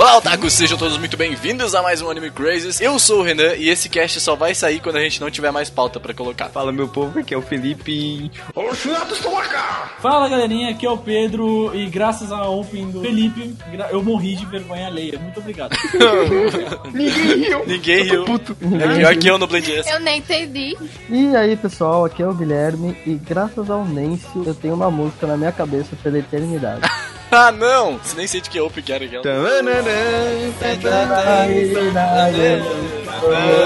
Olá, otakus! Sejam todos muito bem-vindos a mais um Anime Crazes. Eu sou o Renan e esse cast só vai sair quando a gente não tiver mais pauta pra colocar. Fala, meu povo, aqui é o Felipe. Os estão! Fala galerinha, aqui é o Pedro e graças a Open do Felipe, eu morri de vergonha alheia. Muito obrigado. Ninguém riu! Ninguém riu. É pior que eu no Blend. Eu nem entendi. E aí pessoal, aqui é o Guilherme e graças ao Nancy eu tenho uma música na minha cabeça pela eternidade. Ah, não! Você nem sente que é Open que era aquela.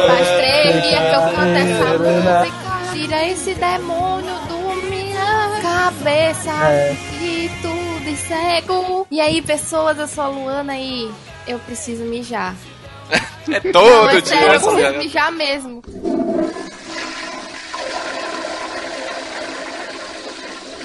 Faz três dias que eu canto essa música. Tira esse demônio do minha cabeça. É. E tudo e cego. E aí, pessoas, eu sou a Luana e eu preciso mijar. É Não, todo é dia sério, eu essa preciso mijar mesmo.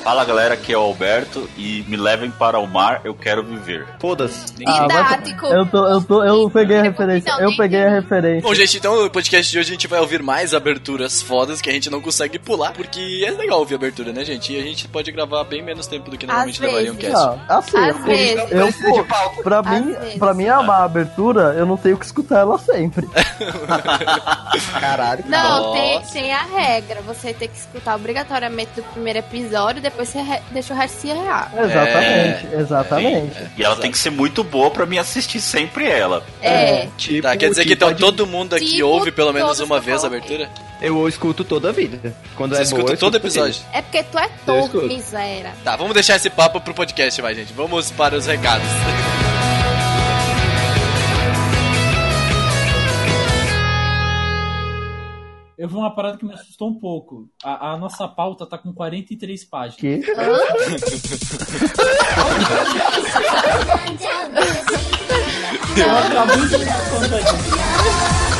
Fala galera, aqui é o Alberto e me levem para o mar, eu quero viver. Foda-se. Ah, Didático. Eu tô, eu tô, eu peguei a referência, eu peguei a referência. Bom, gente, então no podcast de hoje a gente vai ouvir mais aberturas fodas que a gente não consegue pular, porque é legal ouvir abertura, né, gente? E a gente pode gravar bem menos tempo do que normalmente levaria um cast. Não, assim, Às eu- vezes. eu, pô, pra Às mim, vezes. pra mim amar a abertura, eu não tenho que escutar ela sempre. Caralho. Não, tem, tem a regra. Você tem que escutar obrigatoriamente do primeiro episódio, depois você deixa o resto se errar. Exatamente, exatamente. E ela tem que ser muito boa pra mim assistir sempre ela. É. Tipo, Tá, quer dizer que então todo mundo aqui Tipo ouve pelo menos uma vez a abertura? Eu escuto toda a vida. Quando Você é escuta boa, todo episódio? É porque tu é escuto. miséria. Tá, vamos deixar esse papo pro podcast, vai, gente. Vamos para os recados. Eu vi uma parada que me assustou um pouco. A, a nossa pauta tá com 43 páginas. Que? Eu acabei de me dar conta disso.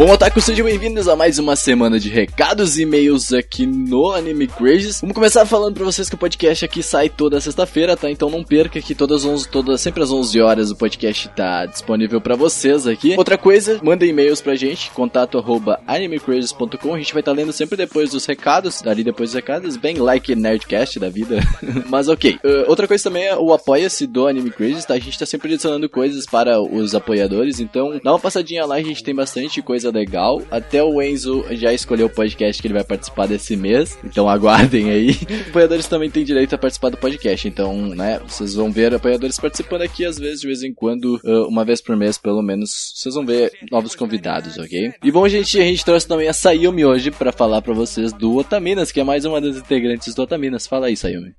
Bom, Otaku, sejam bem-vindos a mais uma semana de recados e e-mails aqui no Anime Crazes. Vamos começar falando pra vocês que o podcast aqui sai toda sexta-feira, tá? Então não perca que todas as 11, todas, sempre às 11 horas o podcast tá disponível pra vocês aqui. Outra coisa, mandem e-mails pra gente, contato arroba. A gente vai estar lendo sempre depois dos recados, dali depois dos recados, bem like Nerdcast da vida. Mas ok. Uh, outra coisa também é o apoia-se do Anime Crazes, tá? A gente tá sempre adicionando coisas para os apoiadores, então dá uma passadinha lá, a gente tem bastante coisa legal. Até o Enzo já escolheu o podcast que ele vai participar desse mês, então aguardem aí. apoiadores também têm direito a participar do podcast, então, né, vocês vão ver apoiadores participando aqui às vezes, de vez em quando, uh, uma vez por mês pelo menos, vocês vão ver novos convidados, ok? E bom, gente, a gente trouxe também a Sayumi hoje pra falar pra vocês do Otaminas, que é mais uma das integrantes do Otaminas. Fala aí, Sayumi.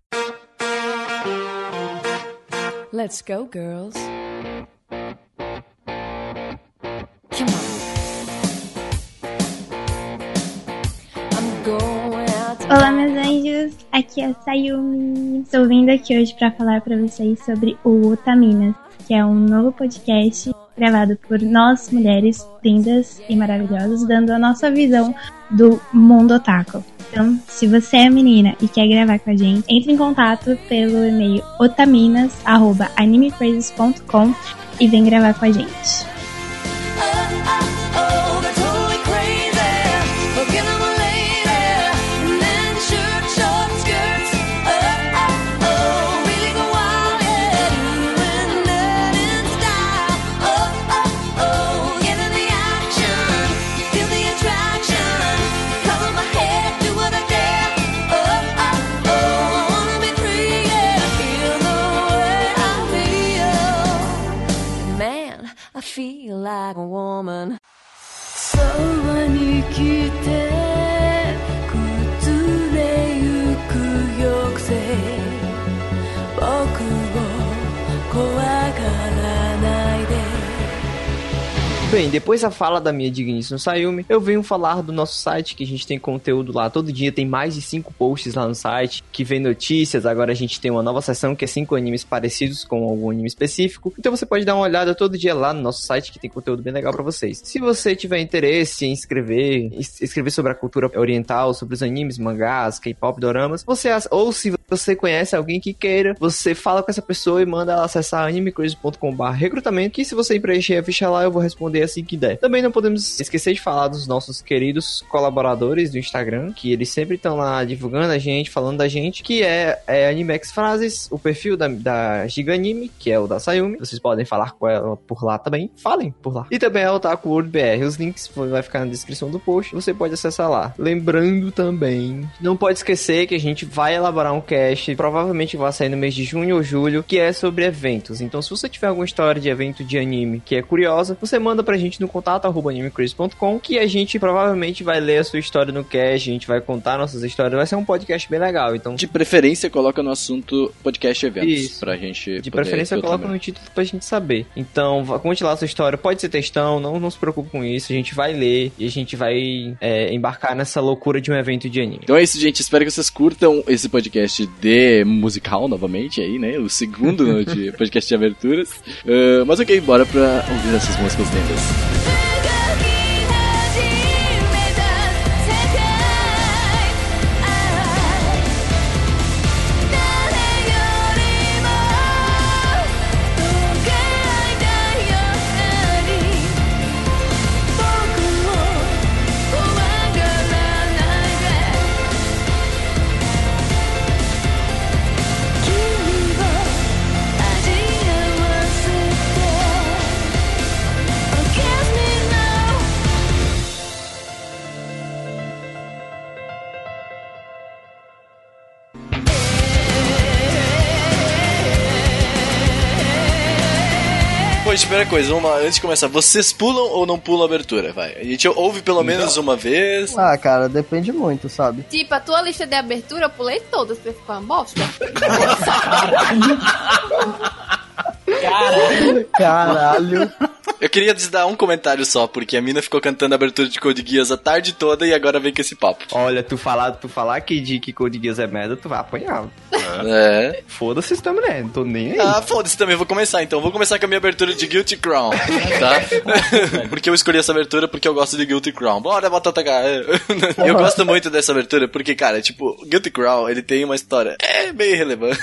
Let's go, girls. Come on. Olá, meus anjos. Aqui é a Sayumi. Estou vindo aqui hoje para falar para vocês sobre o Otaminas, que é um novo podcast gravado por nós, mulheres lindas e maravilhosas, dando a nossa visão do mundo otaku. Então, se você é menina e quer gravar com a gente, entre em contato pelo e-mail otaminas@animecrazes.com e vem gravar com a gente. Bem, depois da fala da minha digníssima Sayumi, eu venho falar do nosso site, que a gente tem conteúdo lá. Todo dia tem mais de cinco posts lá no site, que vem notícias. Agora a gente tem uma nova seção que é cinco animes parecidos com algum anime específico. Então você pode dar uma olhada todo dia lá no nosso site, que tem conteúdo bem legal pra vocês. Se você tiver interesse em escrever, es- escrever sobre a cultura oriental, sobre os animes, mangás, K-pop, doramas, você ou se você conhece alguém que queira, você fala com essa pessoa e manda ela acessar animecrazy.com.br recrutamento, que se você preencher a ficha lá, eu vou responder assim que der. Também não podemos esquecer de falar dos nossos queridos colaboradores do Instagram, que eles sempre estão lá divulgando a gente, falando da gente, que é, é Animex Frases, o perfil da, da Giganime, que é o da Sayumi. Vocês podem falar com ela por lá também. Falem por lá. E também é o Otaku World BR. Os links vai ficar na descrição do post. Você pode acessar lá. Lembrando também, não pode esquecer que a gente vai elaborar um cast, provavelmente vai sair no mês de junho ou julho, que é sobre eventos. Então, se você tiver alguma história de evento de anime que é curiosa, você manda pra gente no contato arroba animecrazy.com que a gente provavelmente vai ler a sua história no cast, a gente vai contar nossas histórias, vai ser um podcast bem legal. Então, De preferência, coloca no assunto podcast eventos. Isso. Pra gente. de preferência, coloca melhor. no título pra gente saber. Então, conte lá a sua história. Pode ser textão, não, não se preocupe com isso. A gente vai ler e a gente vai é, embarcar nessa loucura de um evento de anime. Então é isso, gente. Espero que vocês curtam esse podcast de musical novamente aí, né? O segundo né, de podcast de aberturas. Ah, mas ok, bora pra ouvir essas músicas lindas. Peace. Coisa, vamos lá, antes de começar, vocês pulam ou não pulam a abertura? Vai. A gente ouve pelo menos uma vez. Ah, cara, depende muito, sabe? Tipo, a tua lista de abertura eu pulei todas, porque ficou uma bosta. Caralho. Eu queria dar um comentário só, porque a mina ficou cantando a abertura de Code Geass a tarde toda e agora vem com esse papo. Olha, tu falar, tu falar que de que Code Geass é merda, tu vai apanhar. É. Foda-se esse também, não tô nem aí. Ah, foda-se também, vou começar então. Vou começar com a minha abertura de Guilty Crown, tá? porque eu escolhi essa abertura porque eu gosto de Guilty Crown. Bora, Batata K. Eu gosto muito dessa abertura porque, cara, tipo, Guilty Crown, ele tem uma história é meio irrelevante.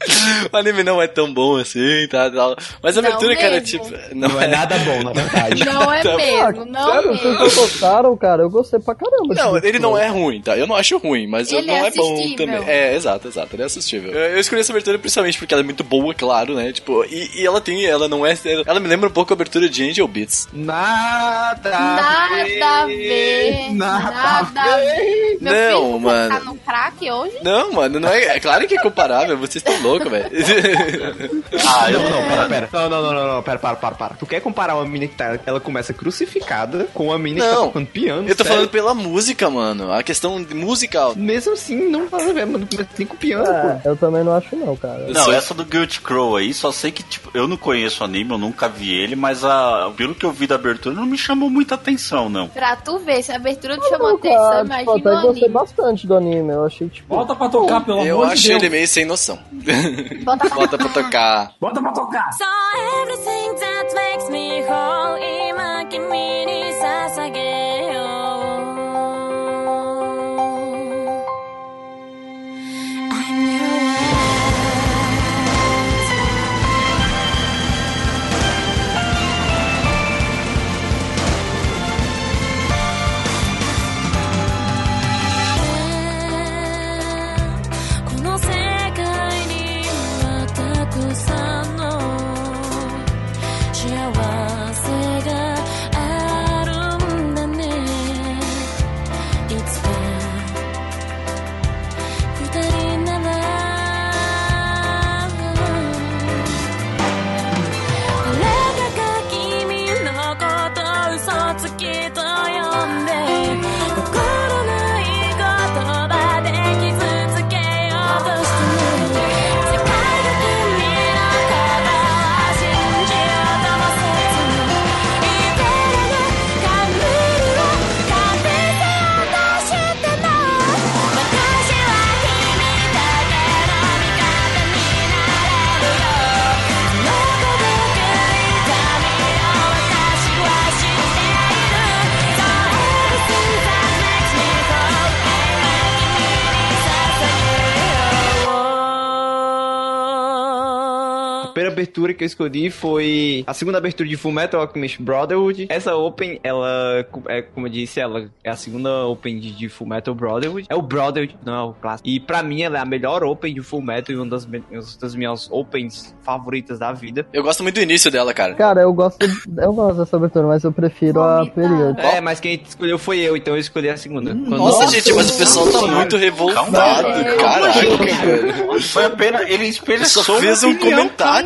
O anime não é tão bom assim, tá, tal. Mas a Não abertura, cara, mesmo. tipo... Não é nada bom, na verdade. Não é Tá. mesmo, não Sério, mesmo. vocês não gostaram, cara? Eu gostei pra caramba. Não, ele não é ruim, tá? Eu não acho ruim, mas Ele não é é, bom também. É, exato, exato, ele é assistível. Eu eu escolhi essa abertura principalmente porque ela é muito boa, claro, né? Tipo, e, e ela tem, ela não é. Ela me lembra um pouco a abertura de Angel Beats. Nada, Nada a ver. Nada a ver. Meu Não, filho, mano. No crack hoje? Não, mano, não é. É claro que é comparável, vocês estão loucos, velho. Ah, eu Não, não, pera, pera. Não, não, não, não, não, pera, para, para, para. Tu quer comparar uma mina que tá, ela começa crucificada com uma mina que tá Não. tocando piano? Eu tô sério? falando pela música, mano. A questão de musical. Mesmo assim, não faz a ver, mano. Começa nem com piano, É, pô. eu também não acho não, cara. Não, essa do Guilty Crow aí, só sei que, tipo, eu não conheço o anime, eu nunca vi ele, mas a, pelo que eu vi da abertura não me chamou muita atenção, não. Pra tu ver se a abertura te chamou Não, atenção, cara, tipo, imagina até o gostei bastante do anime. Eu achei, tipo... Bota pra tocar, pelo Eu amor de achei Deus. ele meio sem noção. Bota pra Bota pra tocar. Bota pra tocar. So everything that makes me whole primeira abertura que eu escolhi foi a segunda abertura de Full Metal Alchemist Brotherhood. Essa Open, ela, é, como eu disse, ela é a segunda Open de, de Full Metal Brotherhood. É o Brotherhood, não é o clássico. E pra mim, ela é a melhor Open de Full Metal e uma das, uma das minhas Opens favoritas da vida. Eu gosto muito do início dela, cara. Cara, eu gosto, eu gosto dessa abertura, mas eu prefiro a. Period. É, mas quem escolheu foi eu, então eu escolhi a segunda. Quando- Nossa, gente, mas o pessoal tá muito revoltado. Caraca, cara. Foi apenas. Ele expressou só fez um uma opinião,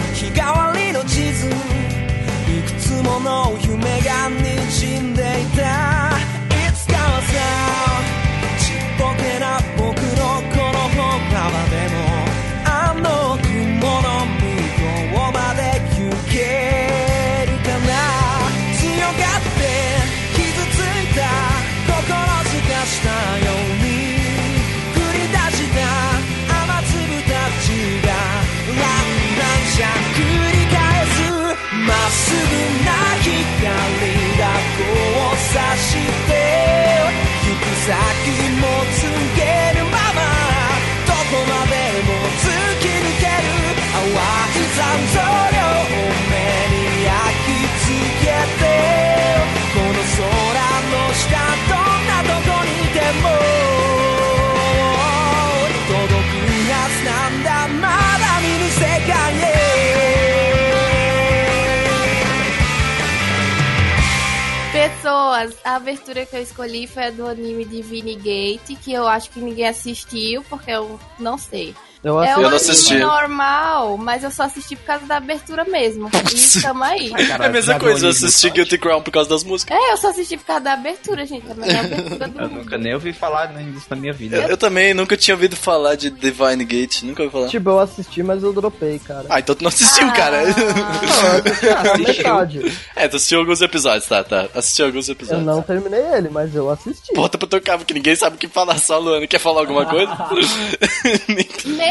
の夢が滲んでいた。Pessoas, a abertura que eu escolhi foi a do anime Divine Gate, que eu acho que ninguém assistiu, porque eu não sei. Eu É assisto. um não anime assisti. normal, mas eu só assisti por causa da abertura mesmo. E tamo aí. É a mesma coisa, eu assisti Guilty Crown por causa das músicas. É, eu só assisti por causa da abertura, gente. É a melhor abertura do Eu mundo. nunca nem ouvi falar disso na minha vida. Eu, eu também nunca tinha ouvido falar de Divine Gate, nunca ouvi falar. Tipo, eu assisti, mas eu dropei, cara. Ah, então tu não assistiu, Ah. cara. Não, eu assisti a metade. É, tu assistiu alguns episódios, tá, tá. Assistiu alguns Eu episódios. não terminei ele, mas eu assisti. Bota pra tocar, porque ninguém sabe o que falar, só a Luana. Quer falar alguma coisa? Nem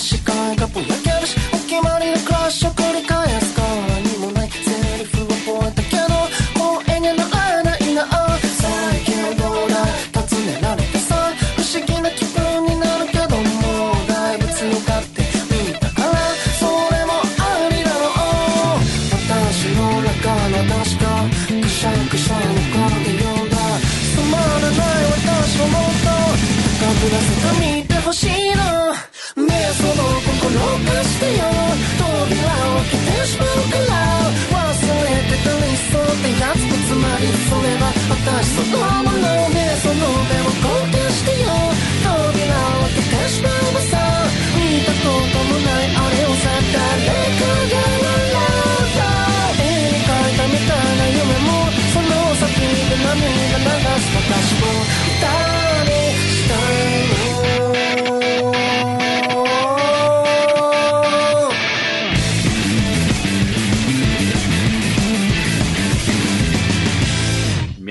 し替えがぼやけるしお決まりのクラッシュを繰り返すか 私そのも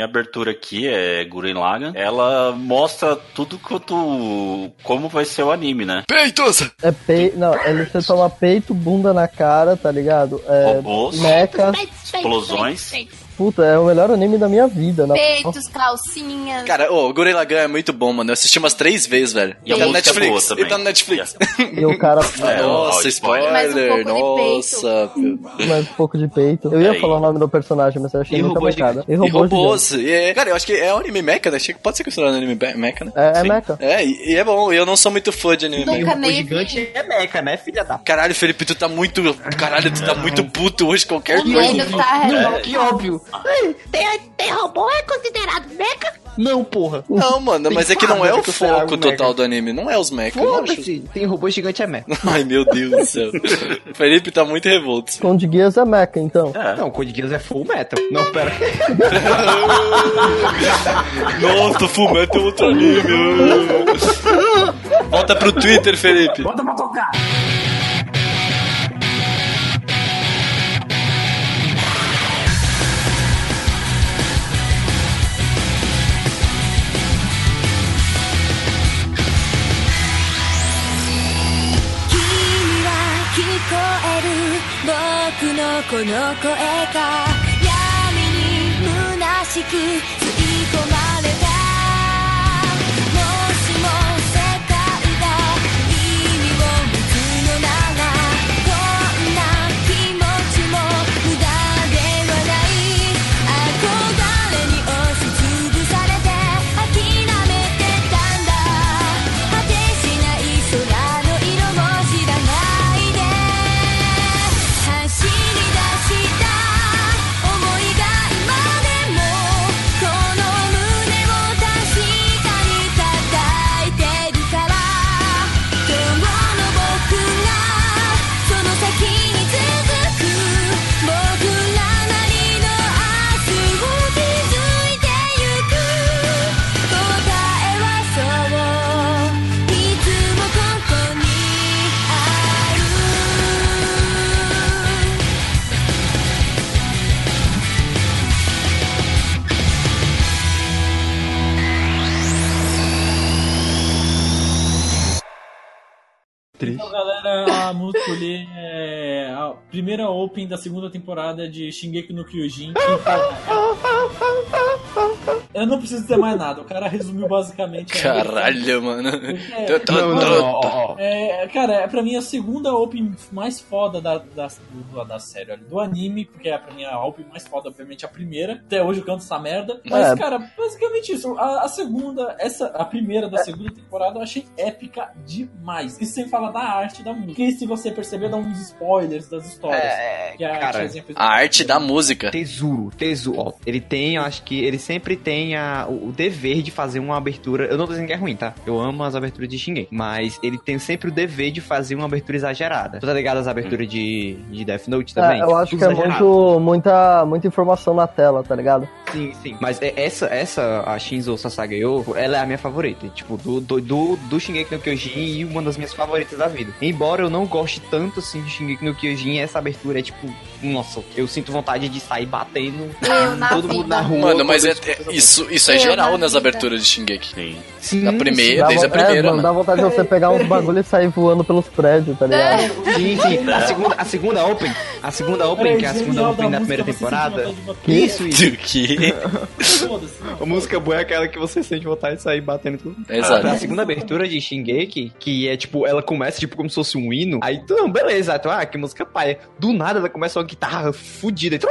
Abertura aqui é Guren Lagann. Ela mostra tudo quanto. como vai ser o anime, né? Peitos! É peito. Não, ele você toma peito, bunda na cara, tá ligado? É. Robôs. Explosões. Puta, é o melhor anime da minha vida, né? Peitos, calcinhas. Cara, o Gurren Lagann é muito bom, mano. Eu assisti umas três vezes, velho. E a tá no é boa Netflix. E tá no Netflix. E o cara. É, Nossa, spoiler. Mais um de Nossa. Mais um pouco de peito. Eu ia Aí. falar o nome do personagem, mas eu achei E muita robô bancada. E E robô robôs. E é- cara, eu acho que é um anime mecha, né? Pode ser considerado anime be- mecha, né? É, é mecha. É, e, e é bom. Eu não sou muito fã de anime mecha. O gigante é meca, né, filha da... Caralho, Felipe, tu tá muito. Caralho, tu tá muito puto hoje, qualquer coisa. Tá Não, que óbvio. Tem, tem robô é considerado mecha? Não, porra. Não, mano, Tem mas é que não é o foco total do anime, não é os mechas. Foda-se. Tem robô gigante é mecha. Ai, meu Deus do céu. Felipe tá muito revolto. Conde Geass é mecha, então. Não, Code Geass é full metal. Não, pera. Nossa, Fullmetal é outro anime. Volta pro Twitter, Felipe. Bota pra tocar!「のこの声が闇に虚しく eu escolhi é a primeira open da segunda temporada de Shingeki no Kyojin. que Eu não preciso dizer mais nada, o cara resumiu basicamente. Caralho, mano. É, Tô- tô- Não, não. É, cara, é pra mim a segunda open mais foda da, da, do- da série, olha, do anime, porque é pra mim a open mais foda, obviamente, a primeira. Até hoje eu canto essa merda. Mas, É. cara, basicamente isso. A, a segunda, essa, a primeira da segunda temporada eu achei épica demais. Isso sem falar da arte da música. Que se você perceber, dá uns spoilers das histórias. É, que a cara, A arte da música. Tesouro, tesouro. Ele tem, eu acho que ele sempre tem a- o, o dever de fazer uma abertura. Eu não tô dizendo que é ruim, tá? Eu amo as aberturas de Shingen. Mas ele tem sempre o dever de fazer uma abertura exagerada. Tu tá ligado às aberturas de, de Death Note também? É, eu acho Tudo que é exagerado. muito, muita, muita informação na tela, tá ligado? Sim, sim. Mas é- essa, essa, a Shinzo Sasagayo, ela é a minha favorita. Tipo, do, do, do, do Shingeki no Kyojin e uma das minhas favoritas da vida. Embora eu não goste tanto, assim, de Shingeki no Kyojin, essa abertura é tipo... Nossa, eu sinto vontade de sair batendo todo mundo na vida. rua. Mano, mas é, é- isso, isso é Eu geral na nas vida. aberturas de Shingeki. Sim. Sim, Na primeira, Dá desde a é, primeira, mano, dá mano. vontade de você pegar uns bagulho e sair voando pelos prédios, tá ligado? Sim, sim. A segunda, a segunda Open, a segunda Open, que é a segunda Open da primeira temporada. bater. Isso, isso. Que? A música boa é aquela que você sente vontade de sair batendo tudo. Exato. A segunda abertura de Shingeki, que é tipo, ela começa tipo como se fosse um hino. Aí tu, não, beleza, aí tu, ah, que música paia. Do nada ela começa uma guitarra fudida. Tu,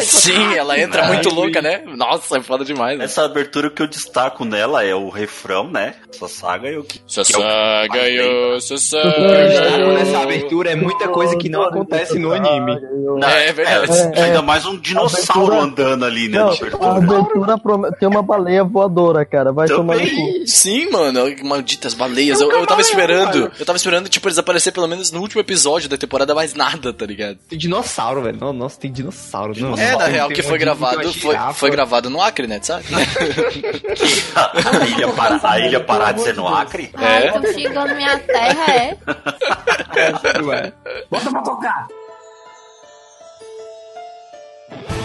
Sim, ela entra muito louca, né? Nossa, é foda demais. Né? Essa abertura que eu destaco nela é o refrão, né? Essa saga eu que. que é o- Sasagayo, O que eu destaco nessa abertura é muita coisa que não acontece no anime. Não, É verdade. é, É, ainda é. mais um dinossauro Abertura- andando ali, né? Não, na a abertura. abertura tem uma baleia voadora, cara. Vai tomar no cu. Sim, mano, malditas baleias. Eu, eu tava esperando, eu tava esperando, tipo, eles aparecer pelo menos no último episódio da temporada, mais nada, tá ligado? Tem dinossauro, velho. Nossa, tem dinossauro. Não, É, na real, que foi gravado, foi, foi gravado no Acre, né, sabe? a ilha, para, a ilha Paradise no Acre? É. tão xingando minha terra, é? Ué. Bota pra tocar!「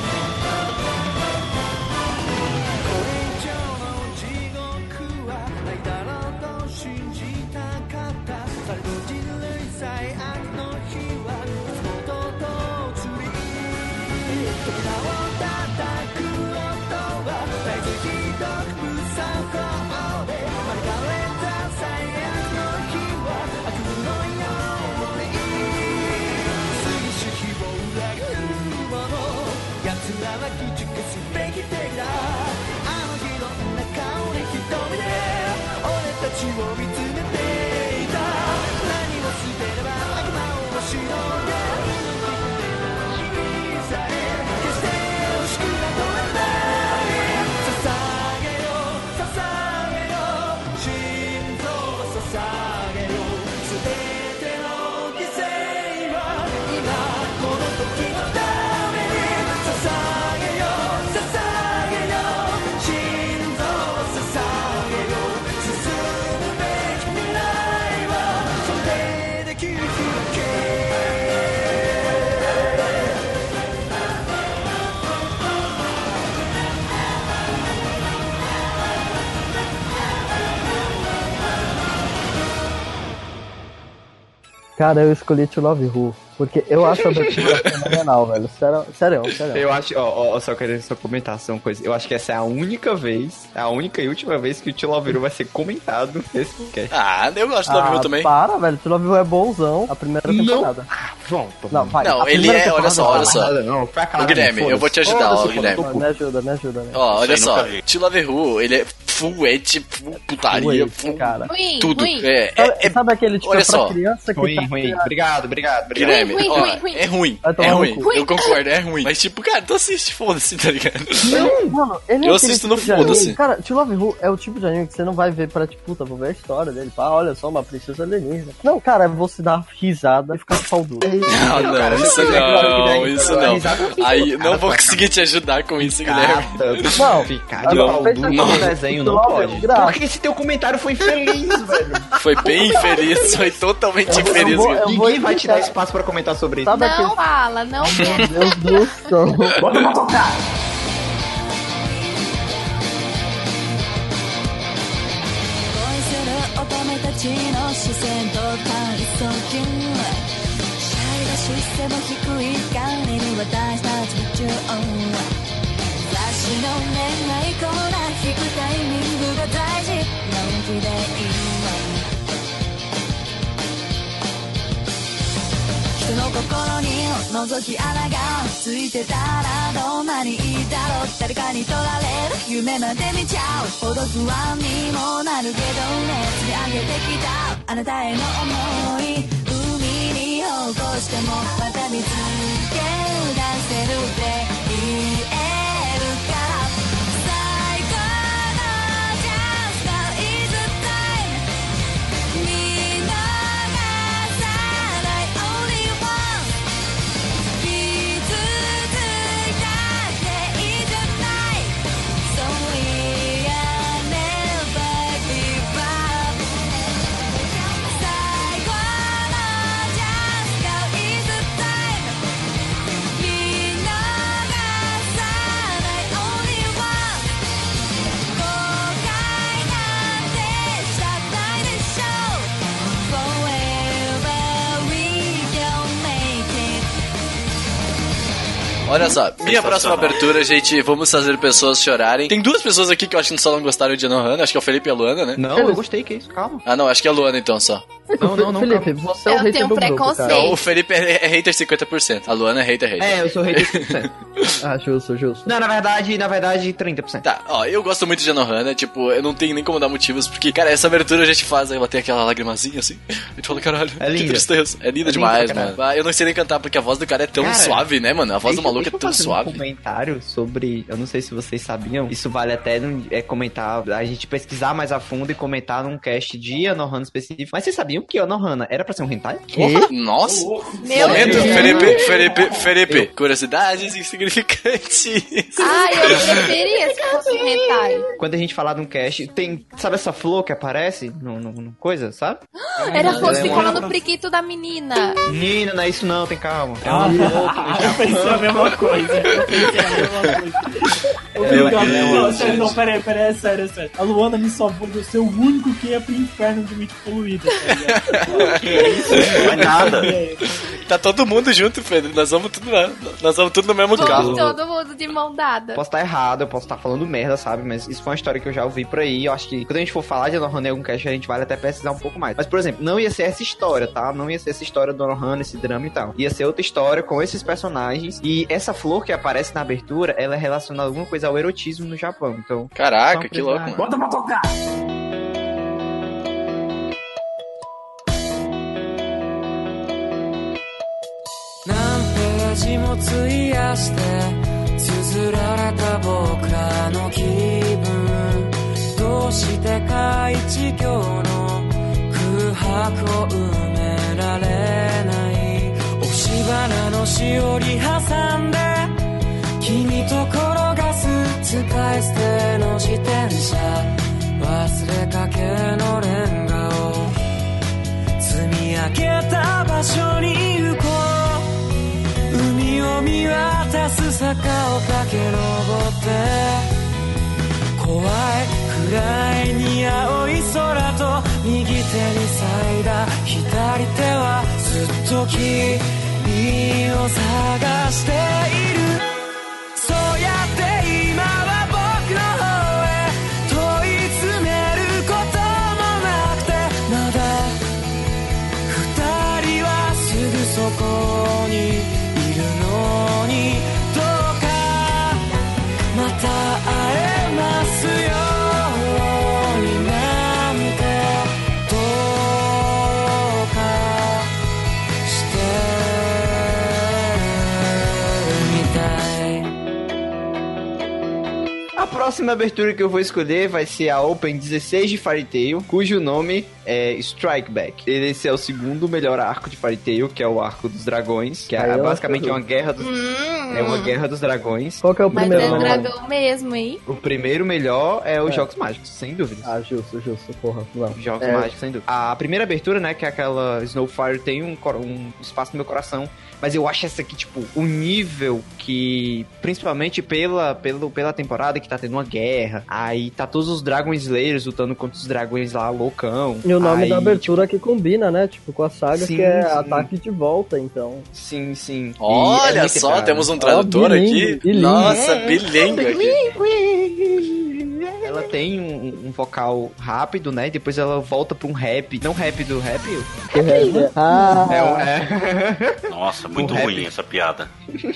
Cara, eu escolhi To Love Who, porque eu acho a abertura fenomenal, velho. Sério, sério, sério. Eu acho, ó, ó, só querendo só comentar só uma coisa. Eu acho que essa é a única vez, a única e última vez que o Tio Loveru vai ser comentado nesse podcast. Ah, eu gosto do Ah, também. para, velho. Love Who é bonzão a primeira Não. temporada. Pronto. Não, vai. Não, a ele é, olha temporada só, olha só. Não, cara Guilherme, eu vou te ajudar, ó, Guilherme. Me ajuda, me ajuda, né? Ó, olha só, nunca vi. To Love Who, ele é full ed, full putaria, full cara. Tudo. ruim. É, Sabe, é, é sabe aquele tipo olha é pra só. criança que Ruim, tá ruim. Obrigado, obrigado, obrigado. Guilherme, Ruim, ó, ruim, ruim. é ruim, é ruim, cu. eu concordo, é ruim. Mas tipo, cara, tu assiste, foda-se, tá ligado? Não, mano, ele é Eu assisto no tipo foda-se. Cara, To Love Who é o tipo de anime que você não vai ver pra, tipo, puta, vou ver a história dele. Pá, olha só, uma princesa alienígena. Não, cara, é você dar risada e ficar pau duro. Não, não, cara, isso não, isso não. risada Aí não vou conseguir te ajudar com isso, Guilherme. Não, Ficar de pau duro no não. desenho não pode. Porque esse teu comentário foi infeliz, velho. Foi bem infeliz, foi totalmente vou- infeliz. vou- vou Ninguém vai te dar espaço pra comentar sobre isso. Sabe Não aquele... fala, não quer. Meu Deus do céu. Bota pra tocar! 恋する乙女たちの視線と体操筋シャイだし背も低い彼に私たち夢中雑誌の恋愛コーナー引くタイミングが大事のんきでいい その心に覗き穴がついてたらどんなにいいだろう誰かに取られる。夢まで見ちゃう。ほど不安にもなるけどね。積み上げてきた。あなたへの想い。海に起こしてもまた見つけ出せるっていい。Olha só, minha próxima abertura, gente, vamos fazer pessoas chorarem. Tem duas pessoas aqui que eu acho que só não gostaram de Anohana, acho que é o Felipe e a Luana, né? Não, eu gostei, que isso, calma. Ah, não, acho que é a Luana então só. Não, não, não, Felipe, você é o Eu hater tenho do grupo, preconceito. cara. Não, o Felipe é, é hater 50%, a Luana é hater hater. É, eu sou rei de 100%. Ah, justo, justo. Não, na verdade, na verdade, 30%. Tá, ó, eu gosto muito de Anohana, tipo, eu não tenho nem como dar motivos, porque, cara, essa abertura a gente faz, aí ela tem aquela lagrimazinha assim, a gente fala, caralho, É que linda. tristeza. É linda É linda demais, caralho. mano. Ah, Eu não sei nem cantar, porque a voz do cara é tão Cara, suave, né, mano? A voz do Deixa- maluco é eu tão fazer suave. Um comentário sobre. Eu não sei se vocês sabiam. Isso vale até é, comentar. A gente pesquisar mais a fundo e comentar num cast de Anohana específico. Mas vocês sabiam que Anohana era pra ser um hentai? Porra, Nossa! Meu Momento, Deus. Felipe, Felipe, Felipe. Curiosidades insignificantes. Ai, eu preferia se fosse um hentai. Quando a gente falar num cast, tem. Sabe essa flor que aparece no, no- no coisa, sabe? Era não, fosse é cola uma- no priquito da menina. Menina, não é isso não, tem calma. É Ah, um eu pensei a mesma coisa. Eu pensei a mesma coisa. Meu. Deus. Não, sério, não, pera aí, pera aí, é sério, é sério. A Luana me salvou de eu ser o único que ia pro inferno de mente poluída, tá Que isso? Não é nada. Tá todo mundo junto, Pedro. Nós vamos tudo, na- nós vamos tudo no mesmo carro. Todo mundo de mão dada. Posso estar errado, eu posso estar falando merda, sabe? Mas isso foi uma história que eu já ouvi por aí. Eu acho que quando a gente for falar de Anohana em algum cast, a gente vale até pesquisar um pouco mais. Mas, por exemplo, não ia ser essa história, tá? Não ia ser essa história do Anohana, esse drama e tal. Ia ser outra história com esses personagens. E essa flor que aparece na abertura, ela é relacionada a alguma coisa ao erotismo no Japão. Então, Caraca, que louco, mano. Bota pra tocar! ページも費やして綴られた僕らの気分どうしてか一行の空白を埋められない。押し花のしおり挟んで君と転がす使い捨ての自転車忘れかけのレンガを積み上げた場所に行こう。を見渡す坂を駆け上って怖いくらいに青い空と右手に咲いた左手はずっと君を探している。Próxima abertura que eu vou escolher vai ser a Open 16 de Fairy Tail, cujo nome é Strike Back. Esse é o segundo melhor arco de Fairy Tail, que é o arco dos dragões, que é basicamente uma guerra dos é uma guerra dos dragões. Qual que é o Mas primeiro é nome? dragão mesmo, hein? O primeiro melhor é os É. Jogos Mágicos, sem dúvida. Ah, justo, justo, porra. Não. Jogos É. Mágicos, sem dúvida. A primeira abertura, né, que é aquela Snowfire, tem um, um espaço no meu coração. Mas eu acho essa aqui, tipo, o nível que, principalmente pela, pelo, pela temporada que tá tendo uma guerra, aí tá todos os Dragon Slayers lutando contra os dragões lá, loucão. E o nome Aí, da abertura que combina, né? Tipo, com a saga, Sim, que é sim. Ataque de Volta, então. Sim, sim. E é Olha muito só, caro. temos um tradutor Ó, aqui. bilingue, bilingue. Nossa, É. bilingue aqui. Ela tem um, um vocal rápido, né? E depois ela volta pra um rap. Não rap do rap. Que é- Ah, É um é. Nossa, muito O rap. ruim essa piada.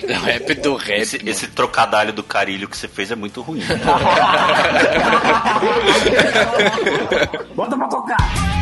É o rap do rap. Esse, esse trocadalho do carilho que você fez é muito ruim. Bota pra tocar.「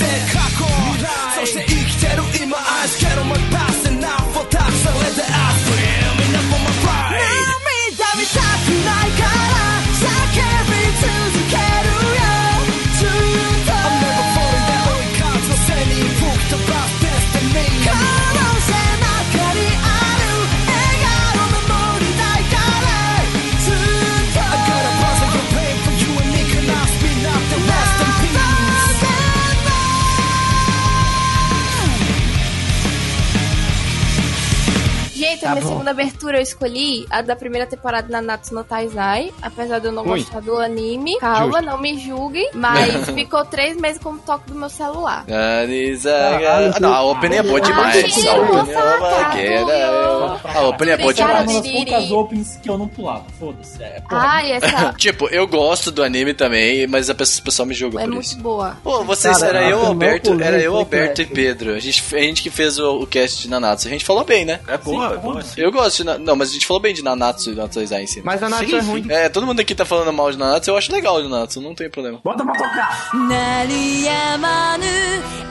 Tá minha bom. segunda abertura eu escolhi a da primeira temporada na Natsu no Taizai. Apesar de eu não Ruim. gostar do anime. Calma, Justo. não me julguem. Mas ficou três meses como toque do meu celular. Ah, não, a opening é boa demais. Sim, A opening é uma queda. Julio. A opening é boa demais. uma das poucas opens que eu não pulava. Foda-se. É, Ai, essa Tipo, eu gosto do anime também, mas a pessoa, o pessoal me julga é por muito isso. boa. Pô, vocês, Cara, era eu, Alberto, era eu, Alberto e. Pedro. A gente, a gente que fez o, o cast de Nanatsu. A gente falou bem, né? É boa, Sim, é boa sim. Eu gosto de. Na- Não, mas a gente falou bem de Nanatsu e Nanatsu Zai em si. Mas a Natsu Sim, é sim. ruim. É, todo mundo aqui tá falando mal de Nanatsu, eu acho legal de Nanatsu, não tem problema. Bota pra tocar. 鳴りやまぬ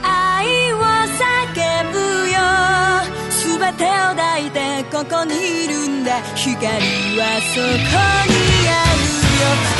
愛を叫ぶよ全てを抱いてここにいるんだ光はそこにあるよ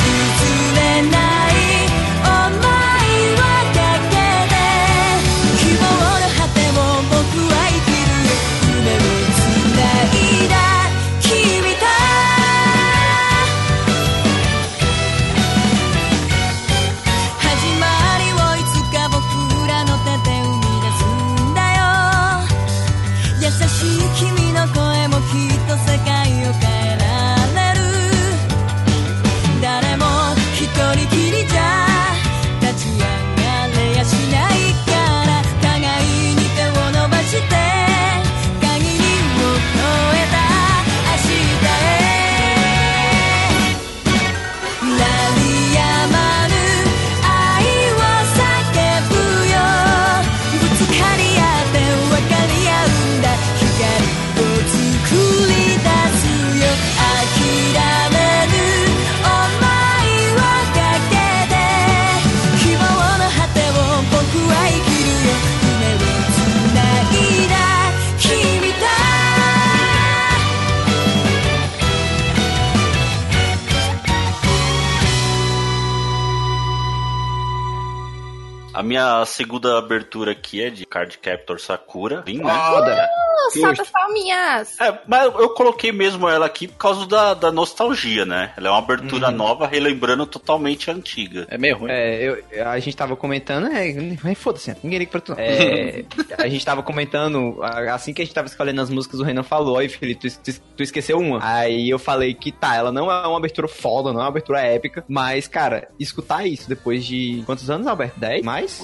A minha segunda abertura aqui é de Card Captor Sakura. Vim, né? Foda. Salve palminhas! É, mas eu coloquei mesmo ela aqui por causa da, da nostalgia, né? Ela é uma abertura nova, relembrando totalmente a antiga. É meio ruim. É, eu, a gente tava comentando, é, mas foda-se, ninguém liga pra tu. não. É, a gente tava comentando, assim que a gente tava escolhendo as músicas, o Renan falou, aí, Felipe, tu, tu, tu esqueceu uma. Aí eu falei que tá, ela não é uma abertura foda, não é uma abertura épica, mas, cara, escutar isso depois de quantos anos, Alberto? 10? Mais?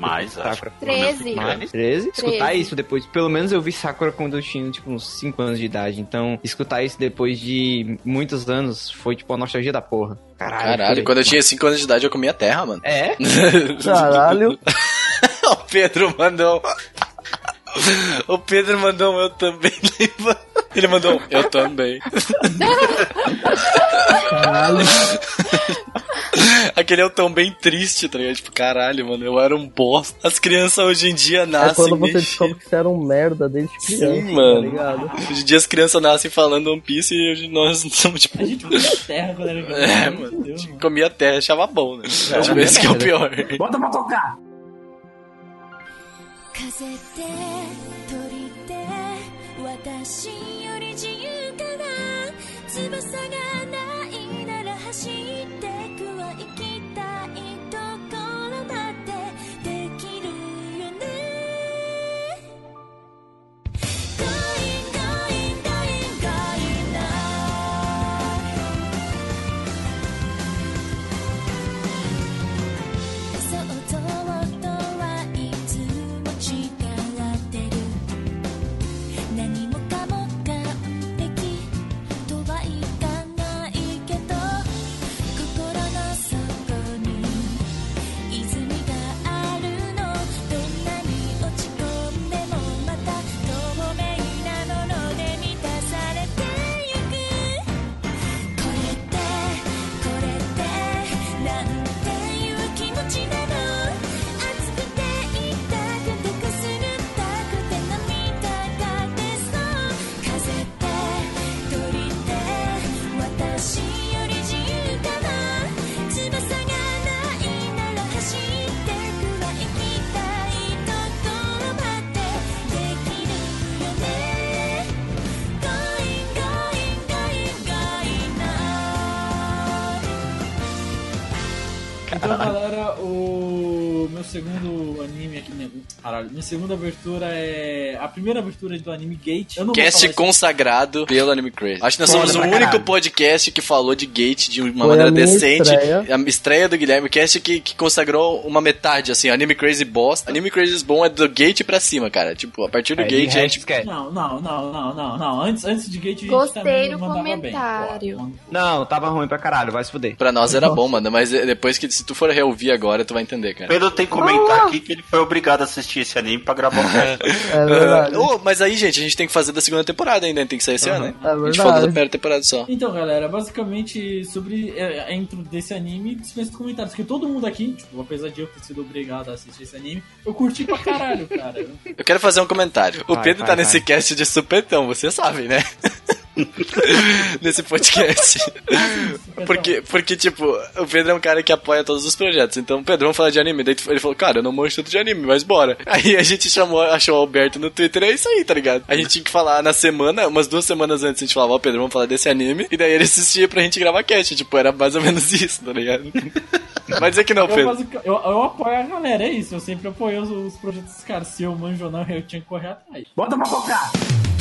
Mais, Sakura. acho. Treze. Mais? 13? Escutar 13. isso depois. Pelo menos eu vi Sakura quando eu tinha, tipo, uns 5 anos de idade. Então, escutar isso depois de muitos anos foi, tipo, a nostalgia da porra. Caralho. Caralho, quando eu tinha 5 anos de idade eu comia terra, mano. É? Caralho. o Pedro mandou. O Pedro mandou um eu também. Ele mandou um eu também. Caralho. Aquele eu tão bem triste, tá ligado? Tipo, caralho, mano, eu era um bosta. As crianças hoje em dia É nascem. quando você mexidas. descobre que você era um merda desde criança, Sim, mano. tá ligado? Hoje em dia as crianças nascem falando One Piece e hoje nós somos tipo. A gente comia terra quando era criança. É, meu mano. Deus, mano. Comia terra, achava bom, né? Acho que esse que é o pior. Bota pra tocar! 風って鳥って私より自由かな翼が Minha segunda abertura é a primeira abertura do anime Gate. Eu não vou Cast falar consagrado pelo Anime Crazy. Acho que nós Foda somos o único caralho. podcast que falou de Gate de uma Foi maneira decente. estreia. A estreia do Guilherme Cast que, que consagrou uma metade, assim, Anime Crazy bosta. Anime Crazy bom é do Gate pra cima, cara. Tipo, a partir do Aí, Gate a gente. esquece. Não, não, não, não, não, não. Antes, antes de Gate a gente Gostei do comentário. bem. Não, tava ruim pra caralho, vai se fuder. Pra nós era bom, mano, mas depois que se tu for reouvir agora, tu vai entender, cara. Pedro tem que comentar aqui que ele foi obrigado a assistir esse anime pra gravar o. É verdade. Oh, mas aí, gente, a gente tem que fazer da segunda temporada ainda, tem que sair esse ano, né? É A gente falou da primeira temporada só. Então, galera, basicamente sobre é, a intro desse anime, dispensa comentários. Que todo mundo aqui, tipo, apesar de eu ter sido obrigado a assistir esse anime, eu curti pra caralho, cara. Eu quero fazer um comentário. O Vai, Pedro vai, tá vai. nesse cast de supetão, você sabe, né? nesse podcast. Porque, porque, tipo, o Pedro é um cara que apoia todos os projetos. Então, o Pedro, vamos falar de anime. Daí ele falou, cara, eu não manjo tanto de anime, mas bora. Aí a gente chamou, achou o Alberto no Twitter, é isso aí, tá ligado? A gente tinha que falar na semana, umas duas semanas antes, a gente falava, ó, Pedro, vamos falar desse anime. E daí ele assistia pra gente gravar cast. Tipo, era mais ou menos isso, tá ligado? Vai dizer que não, Eu, Pedro. basica- eu, eu apoio a galera, é isso. Eu sempre apoio os, os projetos dos caras. Se eu manjo ou não, eu tinha que correr atrás. Bota pra tocar!「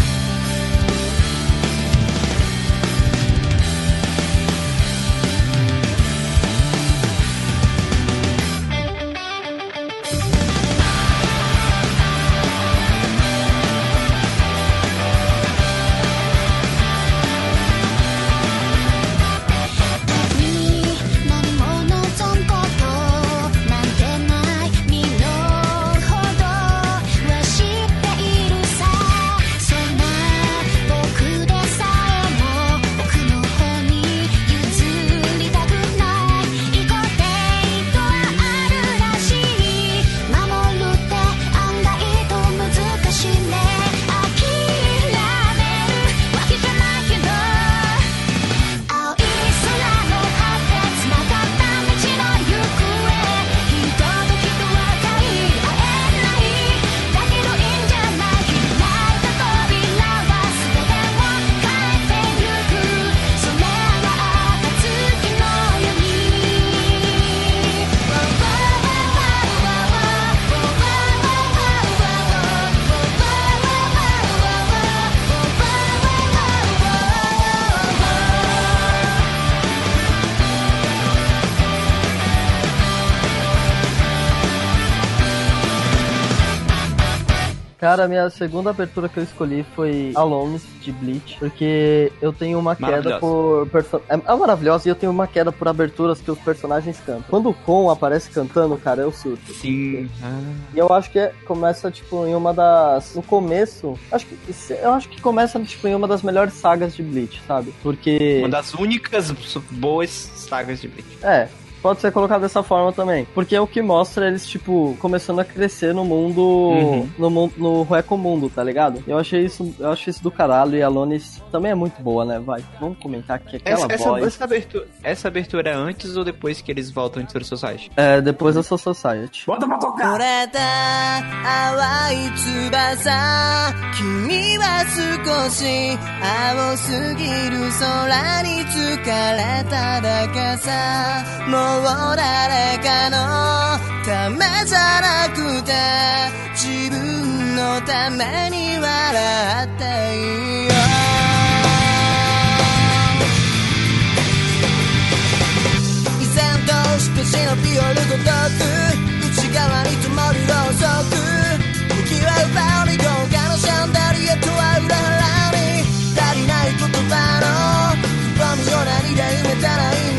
Cara, a minha segunda abertura que eu escolhi foi Alone de Bleach, porque eu tenho uma queda por. perso- É, é maravilhosa e eu tenho uma queda por aberturas que os personagens cantam. Quando o Kon aparece cantando, cara, eu surto. Sim. E eu acho que é- começa, tipo, em uma das. No começo. Acho que. Eu acho que começa, tipo, em uma das melhores sagas de Bleach, sabe? Porque. Uma das únicas boas sagas de Bleach. É, pode ser colocado dessa forma também. Porque é o que mostra eles, tipo, começando a crescer no mundo. Uhum. No mundo. No Reco Mundo, tá ligado? Eu achei isso. Eu achei isso do caralho. E a Lonis também é muito boa, né? Vai. Vamos comentar que aquela Essa, essa, voz. essa abertura, essa abertura é antes ou depois que eles voltam de Soul Society? É, depois da Soul Society. Bota pra tocar. 折れた淡い翼君は少し青すぎる空に疲れただけさも う誰かのためじゃなくて自分のために笑っていいよ依然として忍び寄るごとく内側に灯るろうそく。向き合うバーに豪華なシャンデリアとは裏腹に。足りない言葉のくぼみを何で埋めたらいいん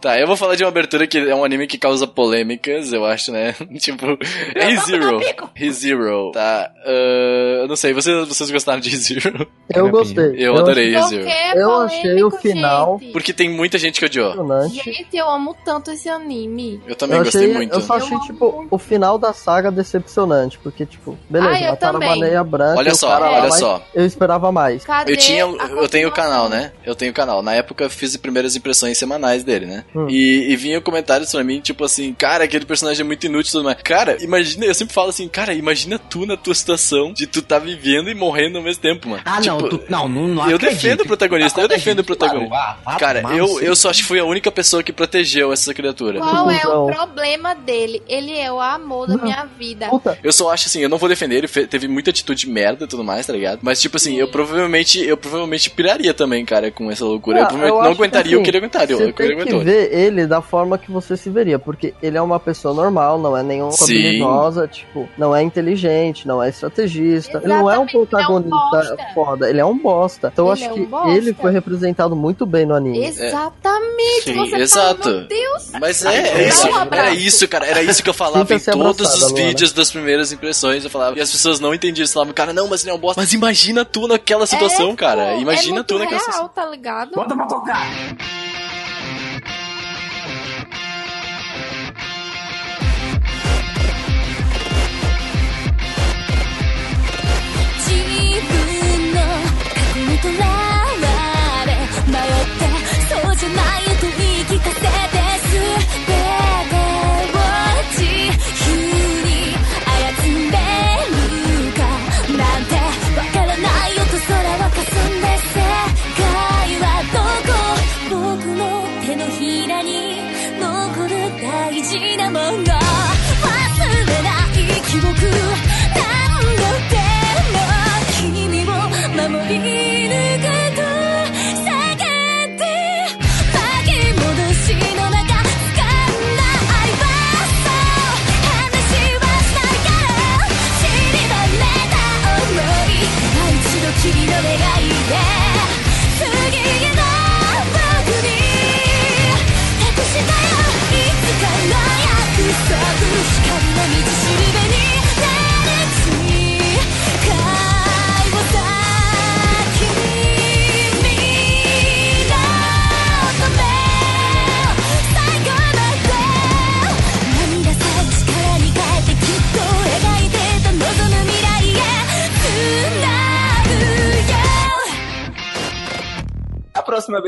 Tá, eu vou falar de uma abertura que é um anime que causa polêmicas, eu acho, né? tipo, ReZero. ReZero, tá? ah, eu não sei, vocês, vocês gostaram de ReZero? Eu gostei. Eu adorei que é Eu achei o final- gente? Porque tem muita gente que odiou. Gente, eu amo tanto esse anime. Eu também eu gostei achei, muito. Eu só achei, tipo, o final da saga decepcionante. Porque, tipo, beleza, Ah, eu mataram a também. baleia branca. Olha e só, cara olha só. Eu esperava mais. Cadê Eu tinha, eu tenho o canal, né? Eu tenho o canal. Na época eu fiz as primeiras impressões semanais dele, né? Hum. E, e vinha comentários pra mim, tipo assim, cara, aquele personagem é muito inútil e tudo mais. Cara, imagina, eu sempre falo assim, cara, imagina tu na tua situação de tu tá vivendo e morrendo ao mesmo tempo, mano. Ah, não, Tipo, tu, não, não, não eu acredito. defendo o protagonista, eu Acredito, defendo o protagonista. claro, ah, Cara, eu, eu só acho que fui a única pessoa que protegeu essa criatura. Qual é o problema dele? Ele é o amor da minha vida. Puta, Eu só acho assim, eu não vou defender, ele teve muita atitude merda e tudo mais, tá ligado? Mas tipo assim, eu provavelmente, eu provavelmente piraria também, cara, com essa loucura. eu Ah, provavelmente eu não que, aguentaria o assim, que ele aguentaria. Ele tem que aguentou. ver ele da forma que você se veria, porque ele é uma pessoa normal, não é nenhuma Sim. habilidosa, tipo, não é inteligente, não é estrategista, ele não é um ele é um protagonista foda, ele é um bosta. Então eu acho é que um bosta. ele foi representado muito bem no anime. Exatamente, Sim, você exato. fala, meu Deus. Mas é, é isso, um era isso, cara, era isso que eu falava em todos os vídeos das primeiras impressões, eu falava, e as pessoas não entendiam, eles falavam, cara, não, mas ele é um bosta. Mas imagina tu naquela situação, É, cara, imagina é tu naquela real, situação. tá ligado? Bota pra tocar. the light.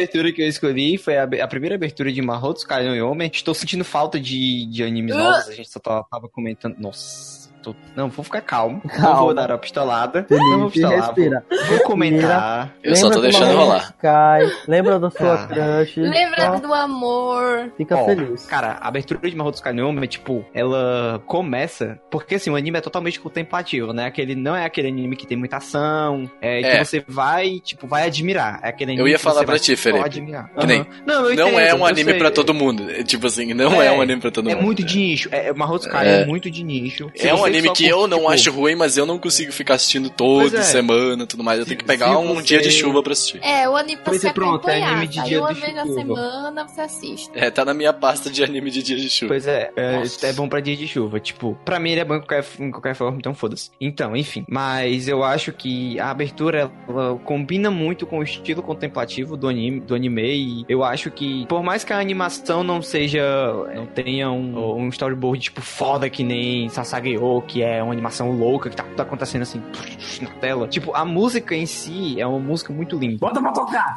Abertura que eu escolhi foi a, a primeira abertura de Mahotsu Kai no Homem. Estou sentindo falta de, de animes novos, a gente só tava, tava comentando. Nossa. Tô- Não, vou ficar calmo. Não Calma. vou dar uma pistolada. Felipe, não vou pistolar. respira. Vou, vou comentar. Eu só tô deixando rolar. Sky, lembra da sua Ah. crush. Lembra só do amor. Fica Ó, feliz. Cara, a abertura de Mahou Tsukai no Yome, tipo, ela começa. Porque assim, o anime é totalmente contemplativo, né? Aquele, não é aquele anime que tem muita ação, é, É. que você vai, tipo, vai admirar. É aquele anime Eu ia que falar você pra vai ti, Felipe. admirar. Que nem-. Não, eu Não entendo, é um anime pra todo mundo. É, Tipo assim, não é, É, um anime pra todo É mundo. muito de nicho. É, Mahou Tsukai É. é. muito de nicho. Se É um você anime que eu não tipo, acho ruim, mas eu não consigo ficar assistindo toda é. semana e tudo mais. Eu tenho que pegar um você- dia de chuva pra assistir. É, o anime pra se é, pronto, é acompanhar. anime de dia uma de vez na semana você assiste. É, tá na minha pasta de anime de dia de chuva. Pois é, é, é bom pra dia de chuva. Tipo, pra mim ele é bom em qualquer, em qualquer forma, então foda-se. Então, enfim. Mas eu acho que a abertura ela combina muito com o estilo contemplativo do anime, do anime. E eu acho que, por mais que a animação não seja. não tenha um, um storyboard, tipo, foda que nem Sasageo, que é uma animação louca, que tá tudo acontecendo assim na tela. Tipo, a música em si é uma música muito linda. Bota pra tocar!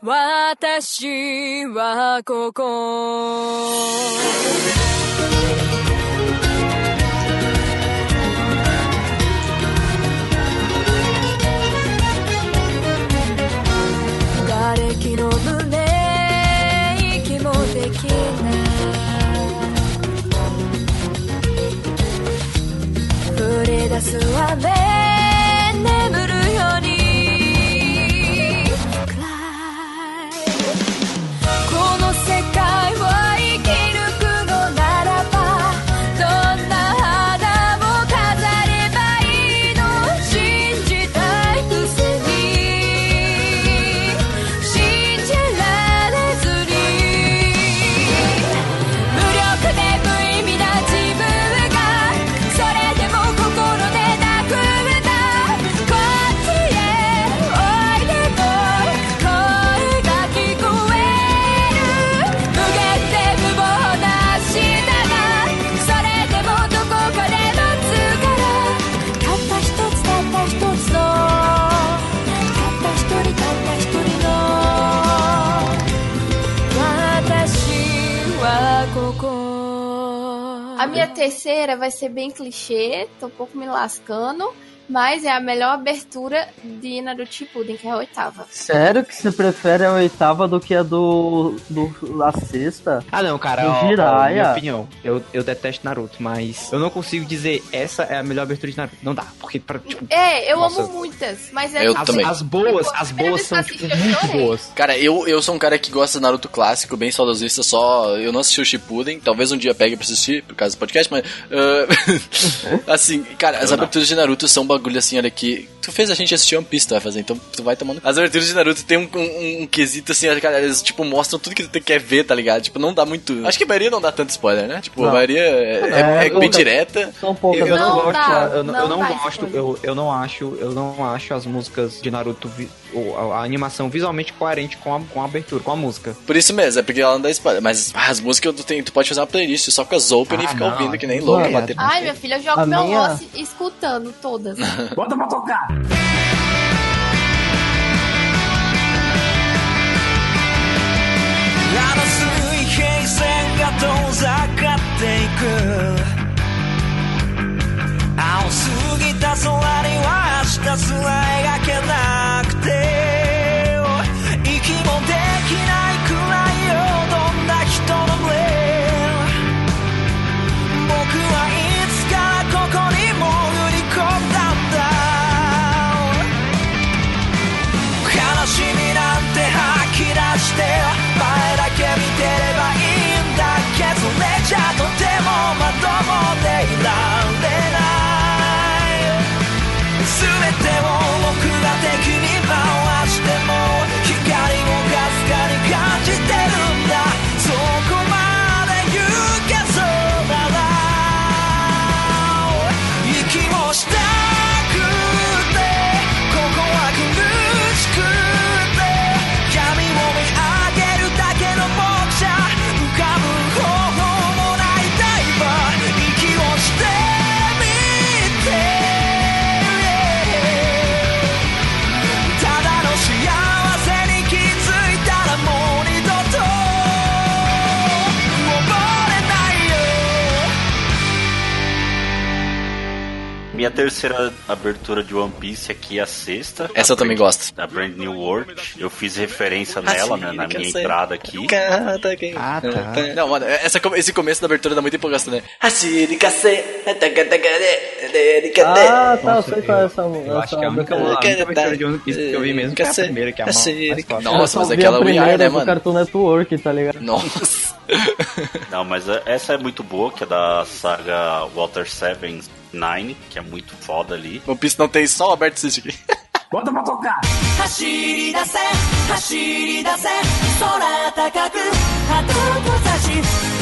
Watashi wa koko sua vez. Terceira vai ser bem clichê, tô um pouco me lascando, mas é a melhor abertura de Naruto Shippuden, que é a oitava. Sério que você prefere a oitava do que a do, do a sexta? Ah, não, cara, Do ó, ó, minha opinião. Eu, eu detesto Naruto, mas eu não consigo dizer essa é a melhor abertura de Naruto. Não dá, porque, pra, tipo, É, eu Nossa. amo muitas, mas é Eu as, também. as boas, as boas eu são, tipo, eu muito boas. Cara, eu, eu sou um cara que gosta de Naruto clássico, bem saudosista, só. Eu não assisti o Shippuden, talvez um dia pegue pra assistir, por causa do podcast, mas. ah, assim, cara, as aberturas de Naruto são bagulho assim, olha que. Tu fez a gente assistir One Piece, tu vai fazer, então tu vai tomando. As aberturas de Naruto tem um, um, um quesito assim, cara, eles tipo mostram tudo que tu quer ver, tá ligado? Tipo, não dá muito. Acho que a maioria não dá tanto spoiler, né? Tipo, a Não. maioria é, é- É, é bem eu- direta. São poucas. Eu não, Não gosto, dá, eu, não- eu não gosto, spoiler. eu, eu não acho, eu não acho as músicas de Naruto, vi- ou a, a animação visualmente coerente com a, com a abertura, com a música. Por isso mesmo, é porque ela não dá spoiler. Mas ah, as músicas tu, tem, tu pode fazer uma playlist só com as open e Ah, ficar não. ouvindo que nem louco. Bater Ai, minha filha, eu jogo A meu minha- almoço escutando todas. Bota pra tocar! あの水平線が遠ざかっていく青すぎた空には明日すら描けなくて terceira abertura de One Piece aqui, a sexta. Essa eu também gosto. Da Brand New World. Eu fiz referência nela, né, na minha entrada aqui. Ah, tá. Não, mano, essa, esse começo da abertura dá muita empolgação, né? Ah, tá, eu sei qual é essa música. Eu acho que a única, a única abertura de One Piece que eu vi mesmo que é a primeira, que é a mais mais. Nossa, mas aquela a We Are, né, do mano? Cartoon Network, tá ligado? Nossa. Não, mas é- essa é muito boa, que é da saga Walter Seven Nine, que é muito foda ali. One Piece não tem só o aberto assiste aqui. Bota pra tocar. 走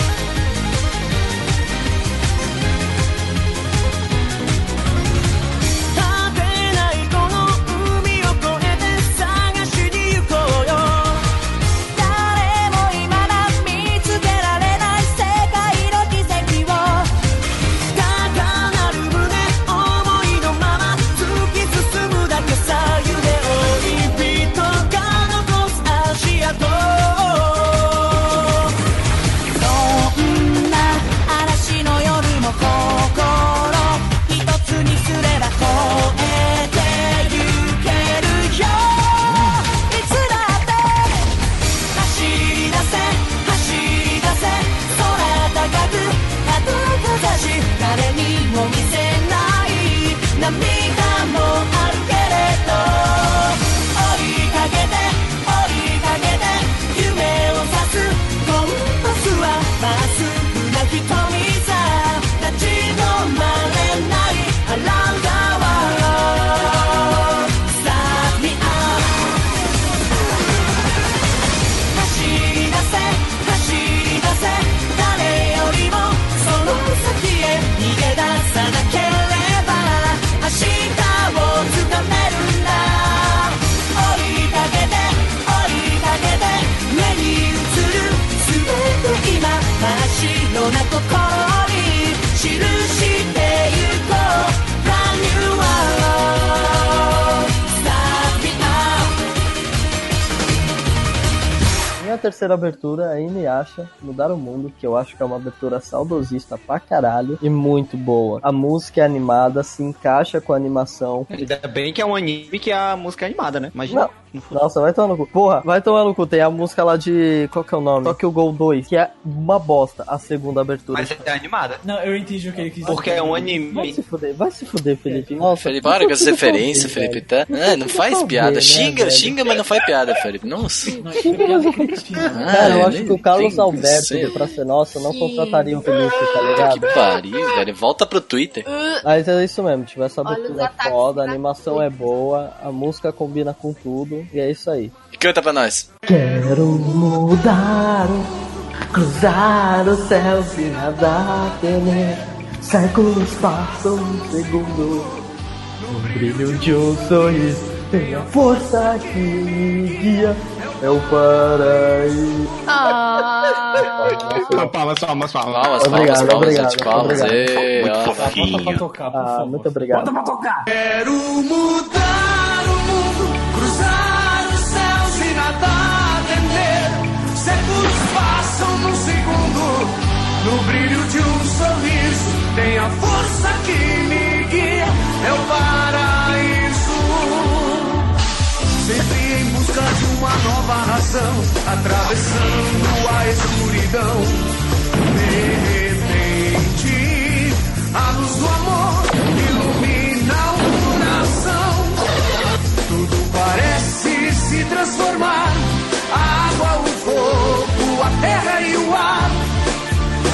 terceira abertura é Inuyasha, Mudar o Mundo, que eu acho que é uma abertura saudosista pra caralho e muito boa. A música é animada, se encaixa com a animação. Ainda bem que é um anime que a música é animada, né? Imagina. Nossa, vai tomar no cu. Porra, vai tomar no cu. Tem a música lá de. Qual que é o nome? Tokyo Gol 2, que é uma bosta, a segunda abertura. Mas é animada. Não, eu entendi o que ele quis Porque é um Vai anime. se fuder, vai se fuder, Felipe. Nossa, Felipe, para com essa referência, Felipe, tá? Ah, não faz piada. né, Xinga, velho? xinga, mas não faz piada, Felipe. Nossa. Cara, eu Ah, acho nem que o Carlos Alberto do Pra Ser Nossa não contrataria o Felipe, tá Que ligado? pariu, velho. Volta pro Twitter. Mas é isso mesmo, tipo, essa abertura é foda, a da animação é boa, a música combina com tudo, e é isso aí. Canta pra nós. Quero mudar, cruzar os céus e nadar, temer séculos passam um segundo. O brilho de um sorriso tem a força que me guia, é o paraíso. Ah, Palmas, palmas, palmas. Palmas, palmas, Obrigado, palmas, obrigado, palmas. obrigado. Muito ó. Bota pra fofinho. tocar, por Ah, favor. muito obrigado. Bota pra tocar. Quero mudar o mundo, e nadar, temer. Séculos passam num segundo, no brilho de um sorriso. Tem a força que me guia, é o paraíso. Sempre em busca de uma nova razão, atravessando a escuridão. De repente, a luz do amor ilumina o coração. Tudo parece se transformar: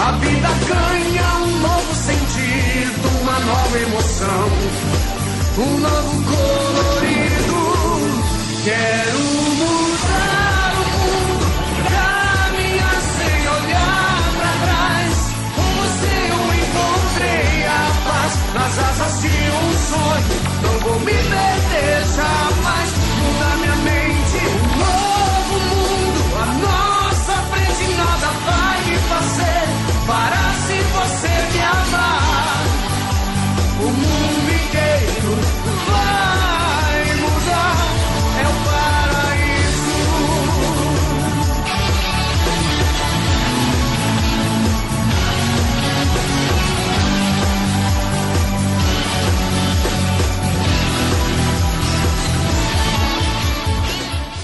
A vida ganha um novo sentido, uma nova emoção, um novo colorido. Quero mudar o mundo, caminhar sem olhar pra trás. Com você eu encontrei a paz nas asas de um sonho. Não vou me perder jamais.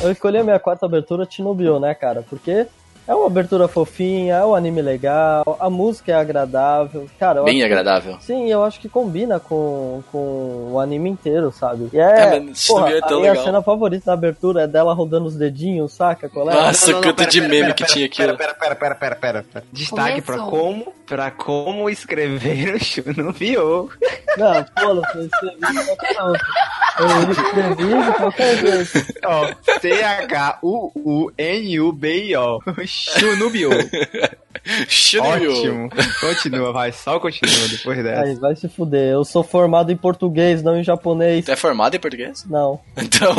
Eu escolhi a minha quarta abertura Chernobyl, né, cara? Porque é uma abertura fofinha, é um anime legal, a música é agradável. Cara, eu Bem acho que- agradável. Sim, eu acho que combina com, com o anime inteiro, sabe? E é, É, mas porra, é tão a minha legal. cena favorita da abertura é dela rodando os dedinhos, saca? Qual é? Nossa, não, não, quanto pera, de pera, meme pera, que pera, tinha aquilo. Pera, pera, pera, pera, pera, pera. Destaque pra como, pra como escrever o Chunubiou. Não, pô, não foi escrevi. Eu escrevi qualquer jeito. Ó, C-H-U-U-N-U-B-I-O. Chunubiou. Chernobyl. Ótimo. Continua, vai. Só continua depois dessa. Aí, vai se fuder. Eu sou formado em português, não em japonês. Tu é formado em português? Não. Então.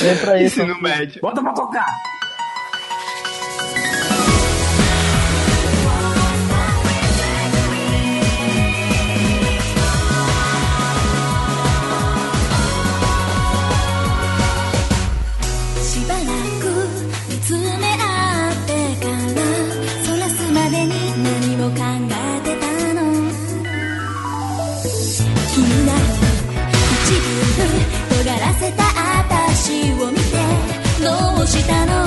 Vem pra isso. Ensino médio. Bota pra tocar.「たの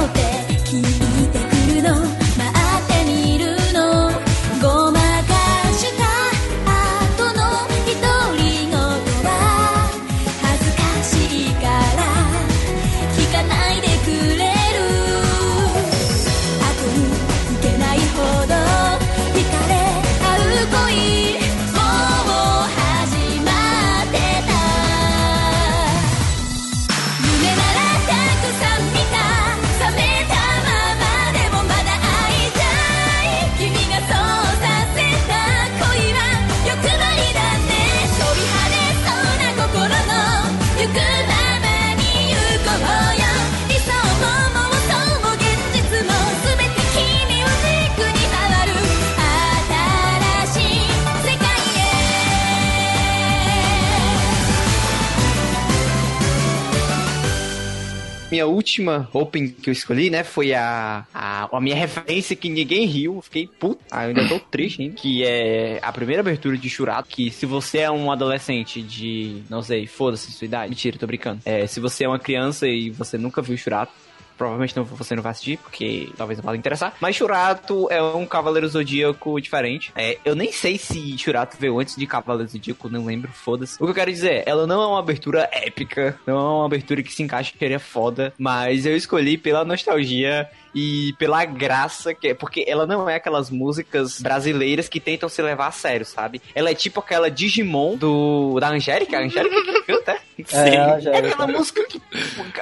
última Open que eu escolhi, né, foi a, a, a minha referência que ninguém riu. Fiquei puto. Ah, ainda tô triste ainda. Que é a primeira abertura de Churato. Que se você é um adolescente de, não sei, foda-se sua idade. Mentira, tô brincando. É, se você é uma criança e você nunca viu Churato, Provavelmente não, você não vai assistir, porque talvez não vá lhe interessar. Mas Churato é um Cavaleiro Zodíaco diferente. É, eu nem sei se Churato veio antes de Cavaleiro Zodíaco, não lembro, foda-se. O que eu quero dizer é, ela não é uma abertura épica, não é uma abertura que se encaixa que seria foda, mas eu escolhi pela nostalgia e pela graça que é, porque ela não é aquelas músicas brasileiras que tentam se levar a sério, sabe? Ela é tipo aquela Digimon do da Angélica, a Angélica que canta, é? É, a Angélica. É aquela música que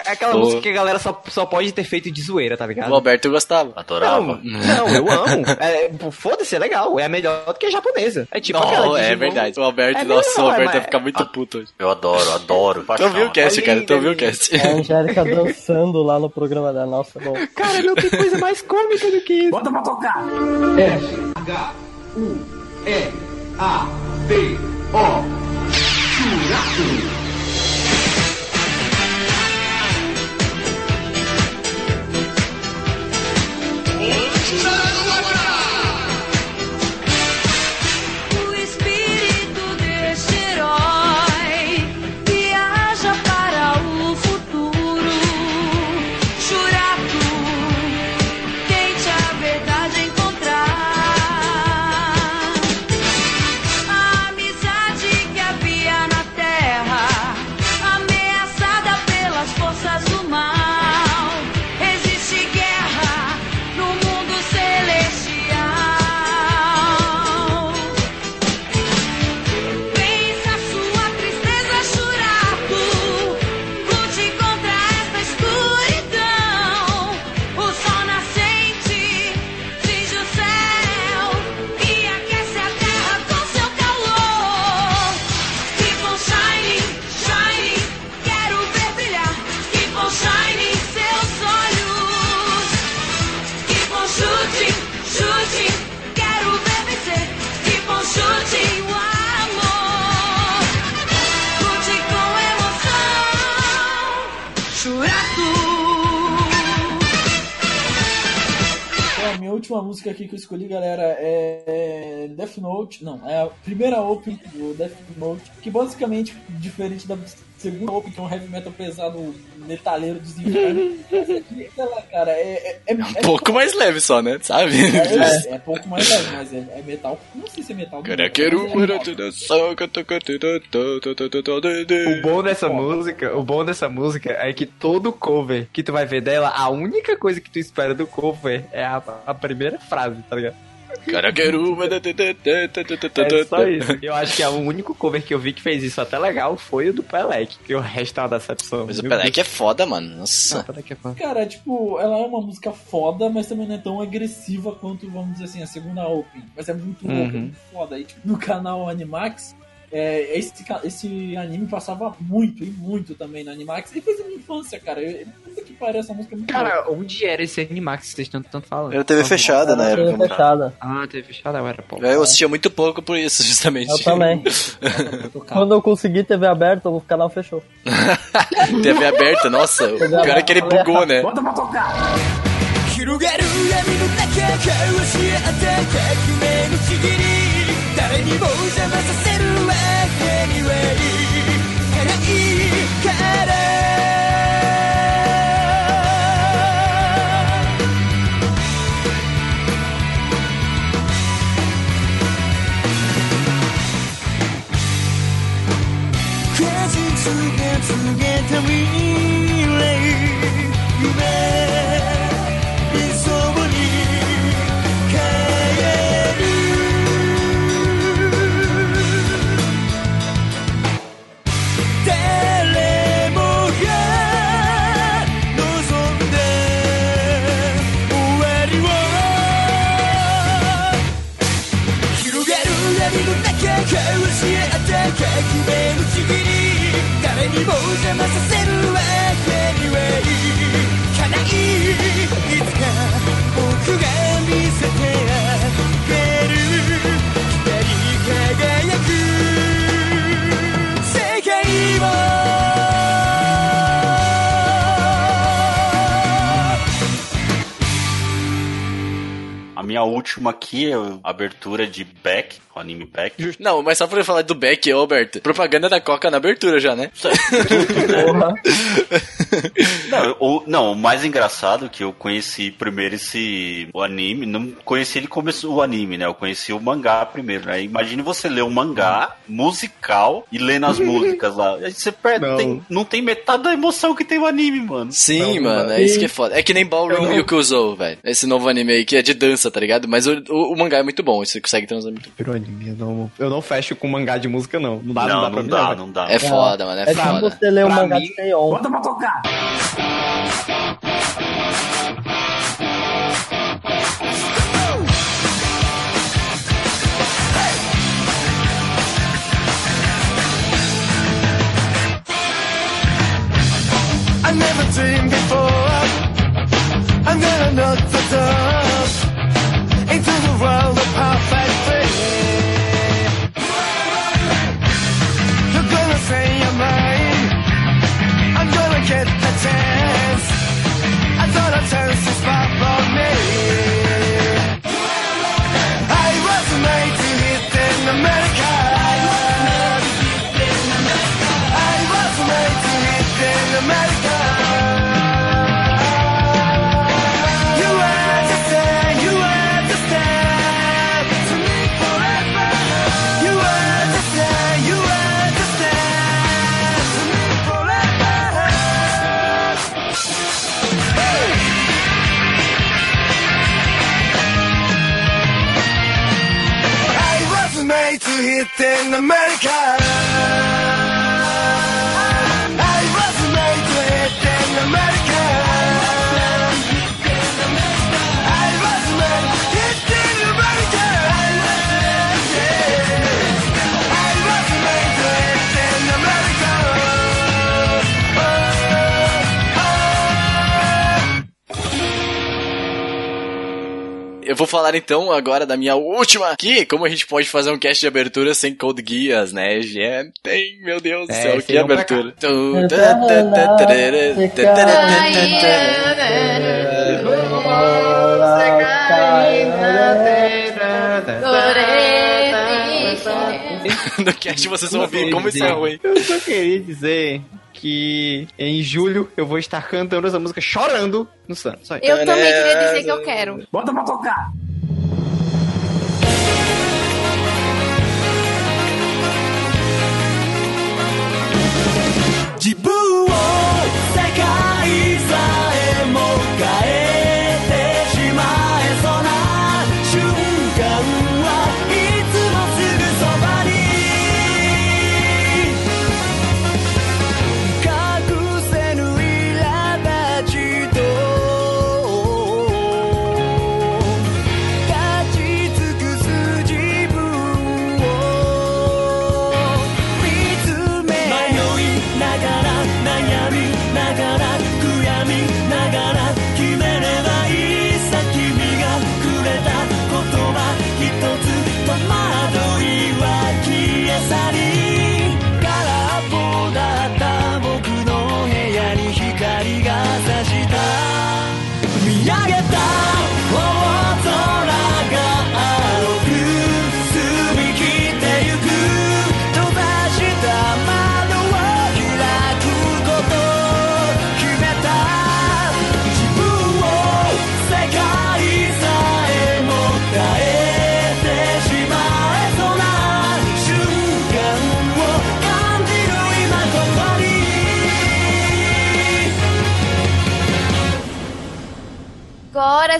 é aquela Pô. música que a galera só, só pode ter feito de zoeira, tá ligado? O Alberto gostava. Adorava. Não, não, eu amo. É, Foda-se, é legal. É melhor do que a japonesa. É tipo aquela Não, é Digimon. verdade. O Alberto, É nossa, melhor, o Alberto mas- vai ficar muito puto hoje. Eu adoro, adoro. Tu ouviu o cast, É cara? linda, Tu ouviu o cast? A Angélica dançando lá no programa da nossa. Bom, Cara, não tem coisa mais cômica do que isso. Bota pra tocar. O última música aqui que eu escolhi, galera, é Death Note. Não, é a primeira open do Death Note, que basicamente, diferente da Segunda open, que é um heavy metal pesado, metaleiro dos infernos. Essa aqui, sei lá, cara, é. é, é, Um pouco mais leve só, né? Sabe? É, é pouco mais leve, mas é, é metal. Não sei se é metal. É O bom dessa música, o bom dessa música é que todo cover que tu vai ver dela, a única coisa que tu espera do cover é a, a primeira frase, tá ligado? Caraqueru. É só isso. Eu acho que é o único cover que eu vi que fez isso até legal foi o do Pelec, que o resto é uma decepção. Mas o Pelec é foda, mano. Nossa. Pelec é foda. Cara, tipo, ela é uma música foda, mas também não é tão agressiva quanto, vamos dizer assim, a segunda Open. Mas é muito louca, Uhum. é muito foda. E, tipo, no canal Animax, é, esse, ca- esse anime passava muito e muito também no Animax. E fez a minha infância, cara. Eu, puta que pariu, essa música é muito louca. Cara, onde era esse Animax que vocês estão tanto falando? Era TV fechada na TV época. fechada. Ah, TV fechada, eu era pô. Eu assistia muito pouco por isso, justamente. Eu também. Quando eu consegui TV aberta, o canal fechou. TV aberta, nossa. O pior é que ele bugou, né? 広がる闇の中交わし合った革命のちぎり 誰にも邪魔させるわけにはいかないから果実が告げた未来夢誰にも邪魔させる minha última aqui é a abertura de Beck, o anime Beck. Não, mas só pra eu falar do Beck, ô Alberto. Propaganda da Coca na abertura já, né? Não, o, não, o mais engraçado é que eu conheci primeiro esse o anime, não conheci ele como esse- o anime, né? Eu conheci o mangá primeiro, né? Imagine você ler um mangá musical e lendo as músicas lá. Aí você perde, não. Tem, não tem metade da emoção que tem o anime, mano. Sim, mano, é isso que é foda. É que nem Ballroom Yukuzo, velho. Esse novo anime aí que é de dança, tá ligado? Mas o, o, o mangá é muito bom, você consegue transar muito. Virou anime, eu não, eu não fecho com mangá de música, não. Não dá, não, Não, dá pra não mim, dá, velho. não dá. É foda, mano, é, É foda. você ler um Pra mangá mim- de Neon. Bota pra tocar! I never dreamed before. I'm gonna knock the door into the world of perfect dream. You're gonna. I'm gonna get the chance. I thought a chance me. I was made to hit in America. I was made to hit in America. Made to Eu vou falar então agora da minha última aqui, como a gente pode fazer um cast de abertura sem Code Geass, né? Gente, meu Deus do É, céu, que um abertura. no cast vocês vão ouvir como isso é ruim. Eu só queria dizer que em julho eu vou estar cantando essa música chorando no Santos. Eu também queria dizer que eu quero. Bota pra tocar. 自分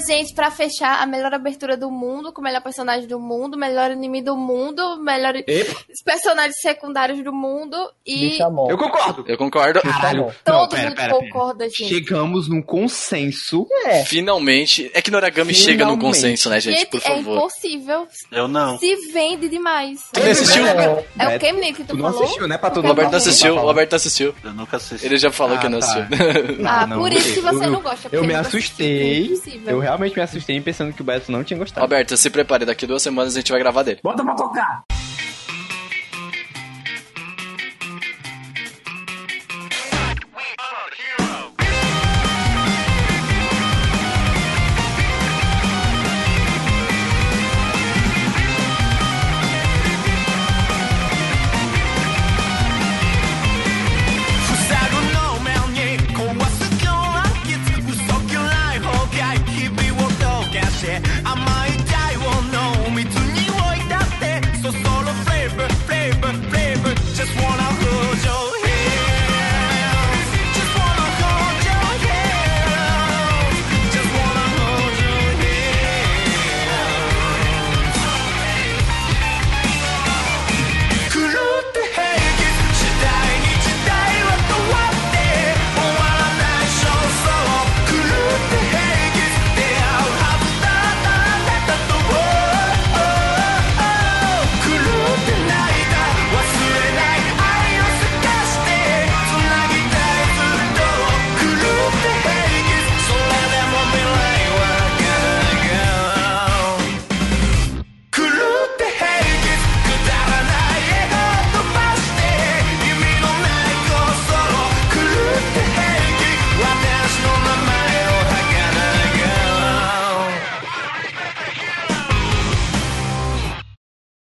gente, pra fechar, a melhor abertura do mundo, com o melhor personagem do mundo, melhor anime do mundo, melhor personagens secundários do mundo e Eu concordo. Eu concordo. Caralho. todo pera, mundo pera, pera. concorda, gente. Chegamos num consenso. Finalmente. É que Noragami chega num Finalmente. consenso, né, gente? Gente, Por é favor. impossível. Eu não. Se vende demais. Tu não assistiu? É o que, menino, que tu, Tu não falou? assistiu, né? Pra todo O Roberto mundo. assistiu, o Roberto assistiu. Eu nunca assisti. Ele já falou Ah, que não tá. assistiu. Ah, não, por isso que você eu- não gosta. Eu me não assustei. Eu realmente me assustei pensando que o Beto não tinha gostado. Roberto, se prepare, daqui duas semanas a gente vai gravar dele. Bota pra tocar.